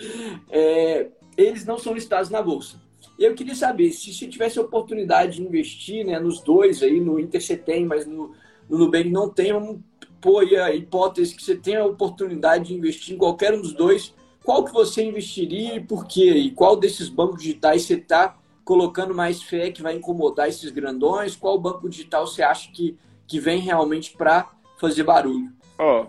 é, eles não são listados na Bolsa. Eu queria saber, se você tivesse oportunidade de investir né, nos dois aí, no Inter você tem, mas no, no Nubank não tem, vamos pôr a hipótese que você tenha a oportunidade de investir em qualquer um dos dois, qual que você investiria e por quê? E qual desses bancos digitais você está colocando mais fé que vai incomodar esses grandões? Qual banco digital você acha que, que vem realmente para fazer barulho? Ó,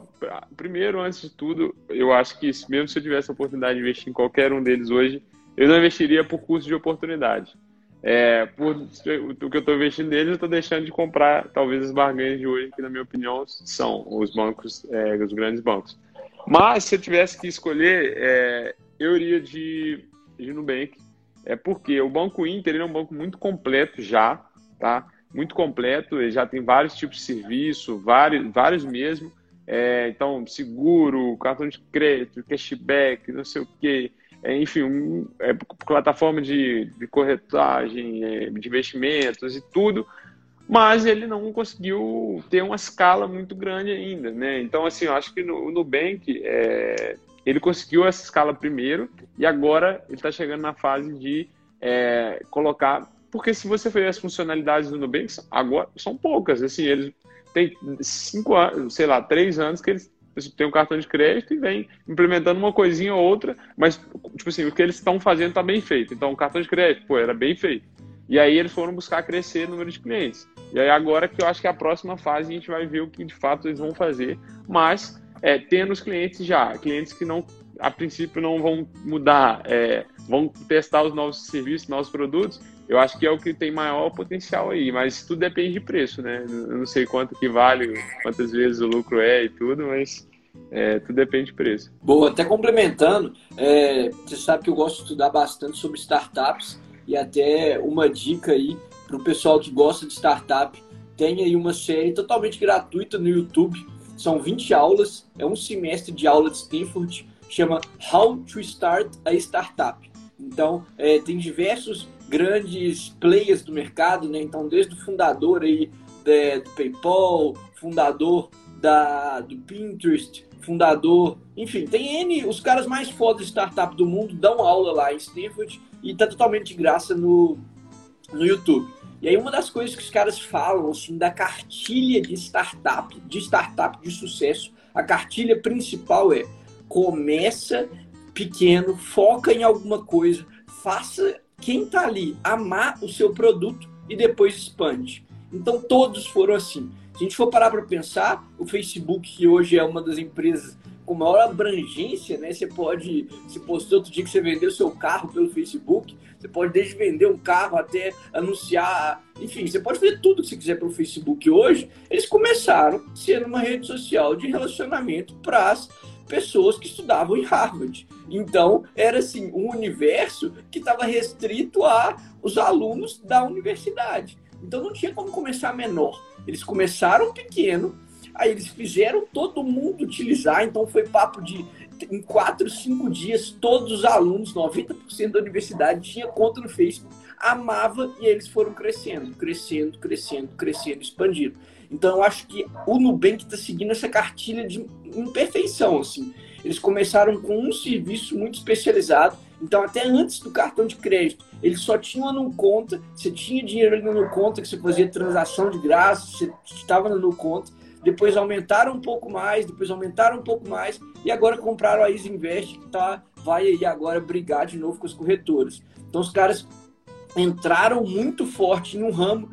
primeiro, antes de tudo, eu acho que mesmo se eu tivesse a oportunidade de investir em qualquer um deles hoje, eu não investiria por custo de oportunidade é, por o que eu estou investindo neles, eu estou deixando de comprar talvez as barganhas de hoje, que na minha opinião são os bancos, é, os grandes bancos. Mas se eu tivesse que escolher, é, eu iria de, de Nubank, é porque o Banco Inter é um banco muito completo já, tá? Muito completo, ele já tem vários tipos de serviço, vários, vários mesmo. É, então, seguro, cartão de crédito, cashback, não sei o quê é, enfim, um, é, plataforma de, de corretagem, é, de investimentos e tudo, mas ele não conseguiu ter uma escala muito grande ainda, né? Então, assim, eu acho que no Nubank é, ele conseguiu essa escala primeiro e agora ele está chegando na fase de é, colocar, porque se você ver as funcionalidades do Nubank, agora são poucas, assim, eles têm cinco anos, sei lá, três anos que eles tem um cartão de crédito e vem implementando uma coisinha ou outra, mas, tipo assim, o que eles estão fazendo está bem feito. Então, o cartão de crédito, pô, era bem feito. E aí eles foram buscar crescer o número de clientes. E aí agora que eu acho que a próxima fase a gente vai ver o que de fato eles vão fazer, mas é, tendo os clientes já, clientes que não, a princípio não vão mudar, é, vão testar os novos serviços, novos produtos, eu acho que é o que tem maior potencial aí, mas tudo depende de preço, né? Eu não sei quanto que vale, quantas vezes o lucro é e tudo, mas é, tudo depende de preço. Boa, até complementando, é, você sabe que eu gosto de estudar bastante sobre startups e até uma dica aí para o pessoal que gosta de startup, tem aí uma série totalmente gratuita no YouTube, são 20 aulas, é um semestre de aula de Stanford, chama How to Start a Startup. Então, é, tem diversos grandes players do mercado, né? Então, desde o fundador aí é, do PayPal, fundador da, do Pinterest, fundador, enfim, tem N, os caras mais fodas de startup do mundo dão aula lá em Stanford e tá totalmente de graça no, no YouTube. E aí uma das coisas que os caras falam, assim, da cartilha de startup, de startup de sucesso, a cartilha principal é começa pequeno, foca em alguma coisa, faça quem tá ali amar o seu produto e depois expande. Então todos foram assim. Se a gente for parar para pensar, o Facebook, que hoje é uma das empresas com maior abrangência, né? Você pode, se postou outro dia que você vendeu seu carro pelo Facebook, você pode desde vender um carro até anunciar, enfim, você pode fazer tudo que você quiser pelo Facebook hoje. Eles começaram sendo uma rede social de relacionamento para as pessoas que estudavam em Harvard. Então, era assim, um universo que estava restrito a os alunos da universidade. Então não tinha como começar menor. Eles começaram pequeno, aí eles fizeram todo mundo utilizar, então foi papo de em quatro, cinco dias, todos os alunos, 90% da universidade tinha conta no Facebook, amava e eles foram crescendo, crescendo, crescendo, crescendo, expandindo. Então eu acho que o Nubank está seguindo essa cartilha de imperfeição, assim. Eles começaram com um serviço muito especializado, então até antes do cartão de crédito, eles só tinham no conta, você tinha dinheiro ali no conta, que você fazia transação de graça, você estava no conta, depois aumentaram um pouco mais, depois aumentaram um pouco mais, e agora compraram a Easy Invest, que tá, vai aí agora brigar de novo com as corretoras. Então os caras entraram muito forte no ramo,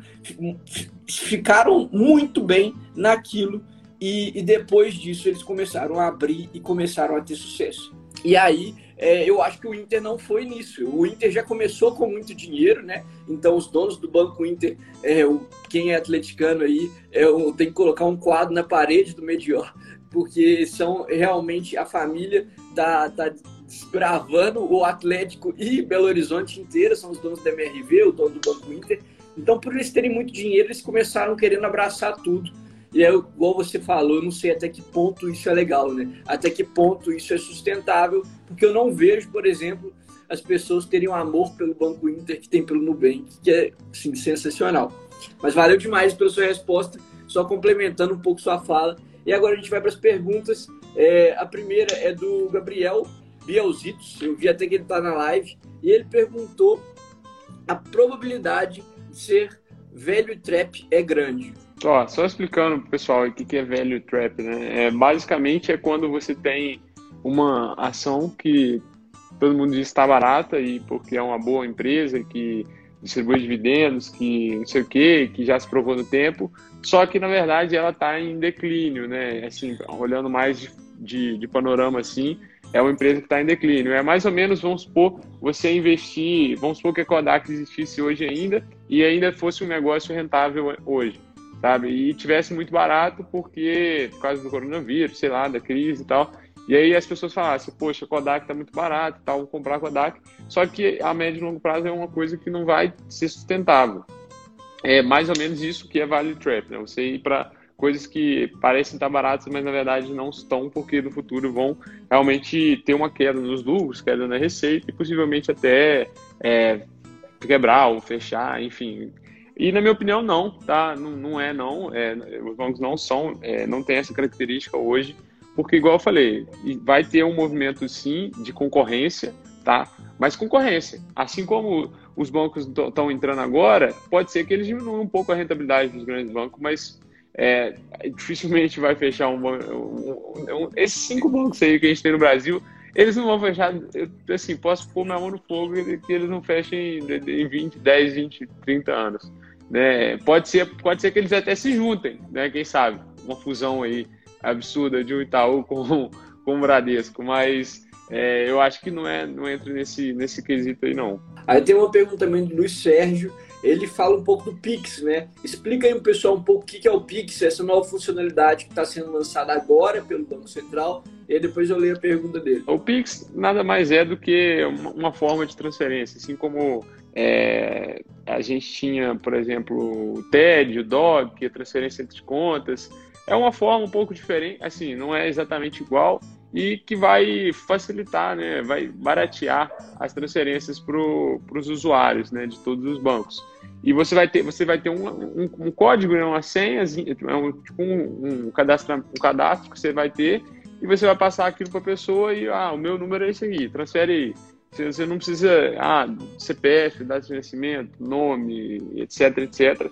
ficaram muito bem naquilo e, e, depois disso eles começaram a abrir e começaram a ter sucesso. E aí é, eu acho que o Inter não foi nisso. O Inter já começou com muito dinheiro, né? Então os donos do Banco Inter, é, o, quem é atleticano aí, é, tem que colocar um quadro na parede do Medior, porque são realmente a família tá, tá desbravando o Atlético e Belo Horizonte inteira, são os donos da MRV, o dono do Banco Inter. Então, por eles terem muito dinheiro, eles começaram querendo abraçar tudo. E é igual você falou, eu não sei até que ponto isso é legal, né? Até que ponto isso é sustentável, porque eu não vejo, por exemplo, as pessoas terem um amor pelo Banco Inter que tem pelo Nubank, que é assim, sensacional. Mas valeu demais pela sua resposta, só complementando um pouco sua fala. E agora a gente vai para as perguntas. É, a primeira é do Gabriel Bielzitos, eu vi até que ele está na live, e ele perguntou a probabilidade de ser velho trap é grande. Só explicando pro pessoal o que, é velho trap, né? É, basicamente é quando você tem uma ação que todo mundo diz está barata e porque é uma boa empresa que distribui dividendos, que não sei o que, que já se provou no tempo, só que na verdade ela está em declínio, né? Assim, olhando mais de, de, de panorama assim, é uma empresa que está em declínio. É mais ou menos, vamos supor, você investir, vamos supor que a Kodak existisse hoje ainda e ainda fosse um negócio rentável hoje sabe? E tivesse muito barato porque, por causa do coronavírus, sei lá, da crise e tal. E aí as pessoas falassem, poxa, Kodak tá muito barato tal, vou comprar Kodak. Só que a médio e longo prazo é uma coisa que não vai ser sustentável. É mais ou menos isso que é value trap, né? Você ir para coisas que parecem estar baratas, mas na verdade não estão, porque no futuro vão realmente ter uma queda nos lucros, queda na receita e possivelmente até é, quebrar ou fechar, enfim, e na minha opinião, não, tá? Não, não é não. É, os bancos não são, é, não tem essa característica hoje, porque igual eu falei, vai ter um movimento sim de concorrência, tá? Mas concorrência. Assim como os bancos estão entrando agora, pode ser que eles diminuam um pouco a rentabilidade dos grandes bancos, mas é, dificilmente vai fechar um, um, um, Esses cinco bancos aí que a gente tem no Brasil, eles não vão fechar. Eu, assim, posso pôr minha mão no fogo que eles não fechem em 20, 10, 20, 30 anos. Né? Pode, ser, pode ser que eles até se juntem, né? quem sabe? Uma fusão aí absurda de um Itaú com, com o Bradesco, mas é, eu acho que não, é, não entra nesse, nesse quesito aí, não. Aí tem uma pergunta também do Luiz Sérgio, ele fala um pouco do Pix, né? Explica aí pro pessoal um pouco o que é o Pix, essa nova funcionalidade que está sendo lançada agora pelo Banco Central, e aí depois eu leio a pergunta dele. O Pix nada mais é do que uma forma de transferência, assim como é, a gente tinha, por exemplo, o TED, o DOG, que é transferência entre contas. É uma forma um pouco diferente, assim, não é exatamente igual e que vai facilitar, né, vai baratear as transferências para os usuários, né, de todos os bancos. E você vai ter, você vai ter um, um, um código, né, uma senha, é tipo um, um, cadastro, um cadastro que você vai ter e você vai passar aquilo para a pessoa e ah, o meu número é esse aqui, transfere aí. Você não precisa, ah, CPF, data de nascimento, nome, etc, etc.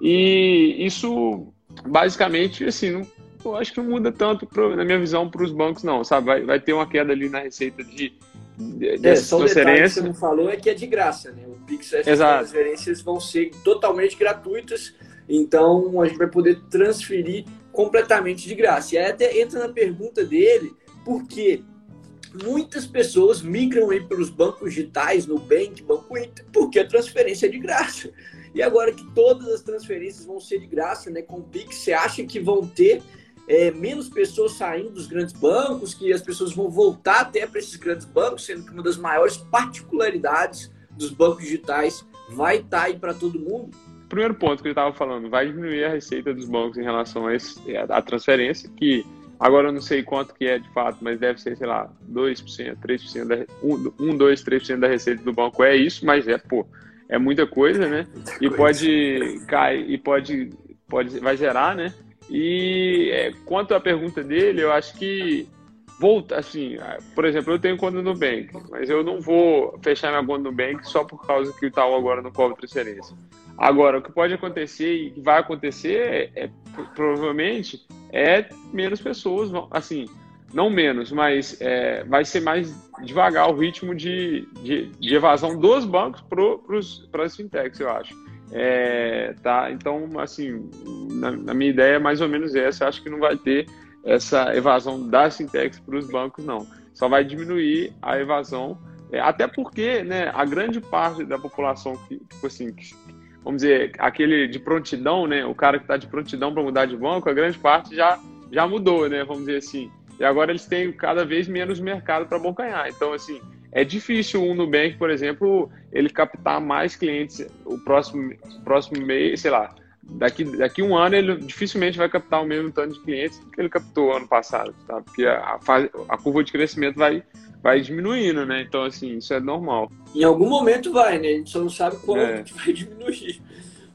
E isso, basicamente, assim, não, eu acho que não muda tanto, pro, na minha visão, para os bancos, não, sabe? Vai, vai ter uma queda ali na receita de, de é, só um detalhe que você não falou é que é de graça, né? O Pix, essas transferências vão ser totalmente gratuitas, então a gente vai poder transferir completamente de graça. E aí até entra na pergunta dele, por quê? muitas pessoas migram aí pelos bancos digitais, no Bank, Banco Inter, porque a transferência é de graça. E agora que todas as transferências vão ser de graça, né, com o Pix, você acha que vão ter é, menos pessoas saindo dos grandes bancos, que as pessoas vão voltar até para esses grandes bancos, sendo que uma das maiores particularidades dos bancos digitais vai estar tá aí para todo mundo? Primeiro ponto que ele estava falando, vai diminuir a receita dos bancos em relação a, esse, a transferência, que Agora eu não sei quanto que é de fato, mas deve ser, sei lá, 2%, 3%, da, 1, 2, 3% da receita do banco é isso, mas é, pô, é muita coisa, né? E pode cair, e pode, pode, vai gerar, né? E é, quanto à pergunta dele, eu acho que volta, assim, por exemplo, eu tenho conta no Nubank, mas eu não vou fechar minha conta no Nubank só por causa que o Itaú agora não cobra transferência. Agora, o que pode acontecer e vai acontecer é, é provavelmente é menos pessoas assim, não menos, mas é, vai ser mais devagar o ritmo de, de, de evasão dos bancos para as fintechs, eu acho. É, tá, então, assim, na, na, minha ideia é mais ou menos essa. Eu acho que não vai ter essa evasão das fintechs para os bancos, não. Só vai diminuir a evasão, é, até porque né, a grande parte da população que, tipo assim, que, vamos dizer, aquele de prontidão, né, o cara que está de prontidão para mudar de banco, a grande parte já, já mudou, né, vamos dizer assim. E agora eles têm cada vez menos mercado para abocanhar. Então, assim, é difícil um Nubank, por exemplo, ele captar mais clientes o próximo, próximo mês, sei lá, daqui, daqui um ano ele dificilmente vai captar o mesmo tanto de clientes que ele captou ano passado, tá? Porque a, fase, a curva de crescimento vai, vai diminuindo, né? Então, assim, isso é normal. Em algum momento vai, né? A gente só não sabe quando é. vai diminuir.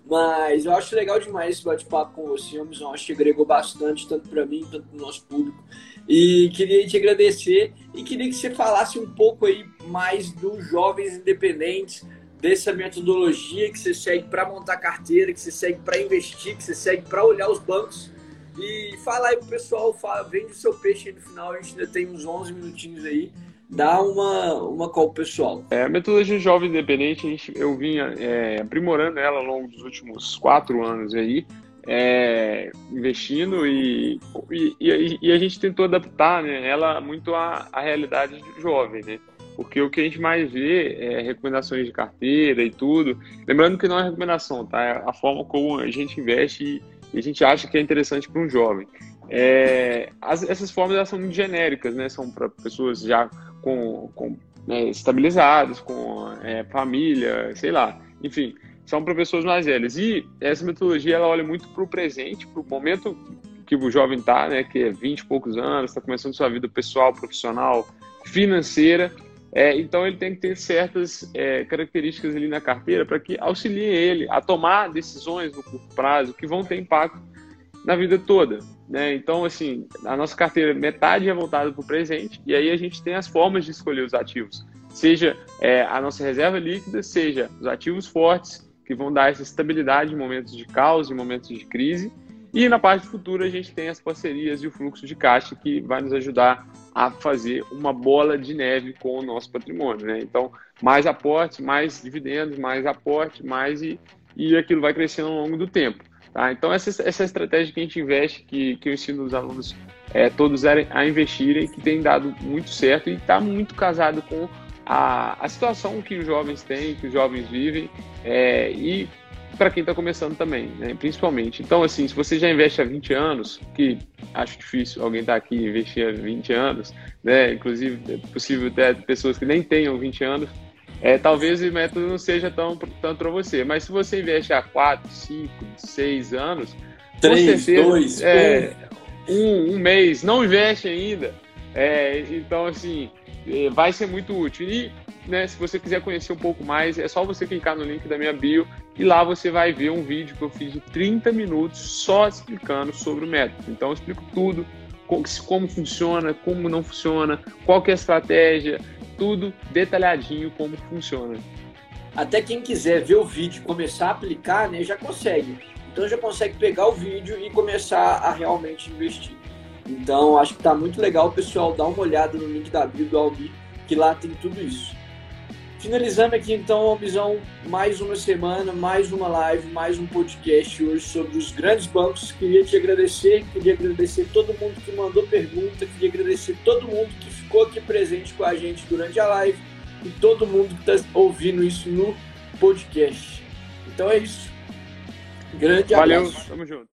Mas eu acho legal demais esse bate-papo com você, Amazon. Acho que agregou bastante, tanto para mim, tanto para o nosso público. E queria te agradecer e queria que você falasse um pouco aí mais dos jovens independentes, dessa metodologia que você segue para montar carteira, que você segue para investir, que você segue para olhar os bancos. E fala aí pro pessoal, fala, vende o seu peixe aí no final, a gente ainda tem uns 11 minutinhos aí dá uma, uma call pessoal. É, a metodologia jovem independente, a gente, eu vinha é, aprimorando ela ao longo dos últimos quatro anos aí, é, investindo e, e, e, a gente tentou adaptar né, ela muito à, à realidade jovem, né? Porque o que a gente mais vê é recomendações de carteira e tudo. Lembrando que não é recomendação, tá? É a forma como a gente investe e a gente acha que é interessante para um jovem. É, as, essas formas elas são muito genéricas, né? São para pessoas já com, com né, estabilizados, com é, família, sei lá, enfim, são para pessoas mais velhas. E essa metodologia ela olha muito para o presente, para o momento que o jovem está, né, que é 20 e poucos anos, está começando sua vida pessoal, profissional, financeira. É, então ele tem que ter certas é, características ali na carteira para que auxiliem ele a tomar decisões no curto prazo que vão ter impacto na vida toda. Né? Então, assim, a nossa carteira, metade é voltada para o presente, e aí a gente tem as formas de escolher os ativos. Seja é, a nossa reserva líquida, seja os ativos fortes, que vão dar essa estabilidade em momentos de caos, em momentos de crise. E na parte futura a gente tem as parcerias e o fluxo de caixa que vai nos ajudar a fazer uma bola de neve com o nosso patrimônio. Né? Então, mais aporte, mais dividendos, mais aporte, mais e, e aquilo vai crescendo ao longo do tempo. Tá? Então, essa, essa estratégia que a gente investe, que, que eu ensino os alunos é, todos a investirem, que tem dado muito certo e está muito casado com a, a situação que os jovens têm, que os jovens vivem é, e para quem está começando também, né, principalmente. Então, assim, se você já investe há 20 anos, que acho difícil alguém estar tá aqui investir há 20 anos, né, inclusive é possível até pessoas que nem tenham 20 anos, é, talvez o método não seja tão tanto para você. Mas se você investe há 4, 5, 6 anos, 3, 2, é, um, um mês, não investe ainda. É, então, assim, é, vai ser muito útil. E né, se você quiser conhecer um pouco mais, é só você clicar no link da minha bio e lá você vai ver um vídeo que eu fiz de 30 minutos só explicando sobre o método. Então, eu explico tudo, como funciona, como não funciona, qual é a estratégia, tudo detalhadinho como funciona. Até quem quiser ver o vídeo e começar a aplicar, né, já consegue. Então já consegue pegar o vídeo e começar a realmente investir. Então acho que está muito legal, pessoal, dá uma olhada no link da bio do que lá tem tudo isso. Finalizando aqui então, visão mais uma semana, mais uma live, mais um podcast hoje sobre os grandes bancos. Queria te agradecer, queria agradecer todo mundo que mandou pergunta, queria agradecer todo mundo que ficou aqui presente com a gente durante a live e todo mundo que está ouvindo isso no podcast. Então é isso. Grande abraço. Valeu, tamo junto.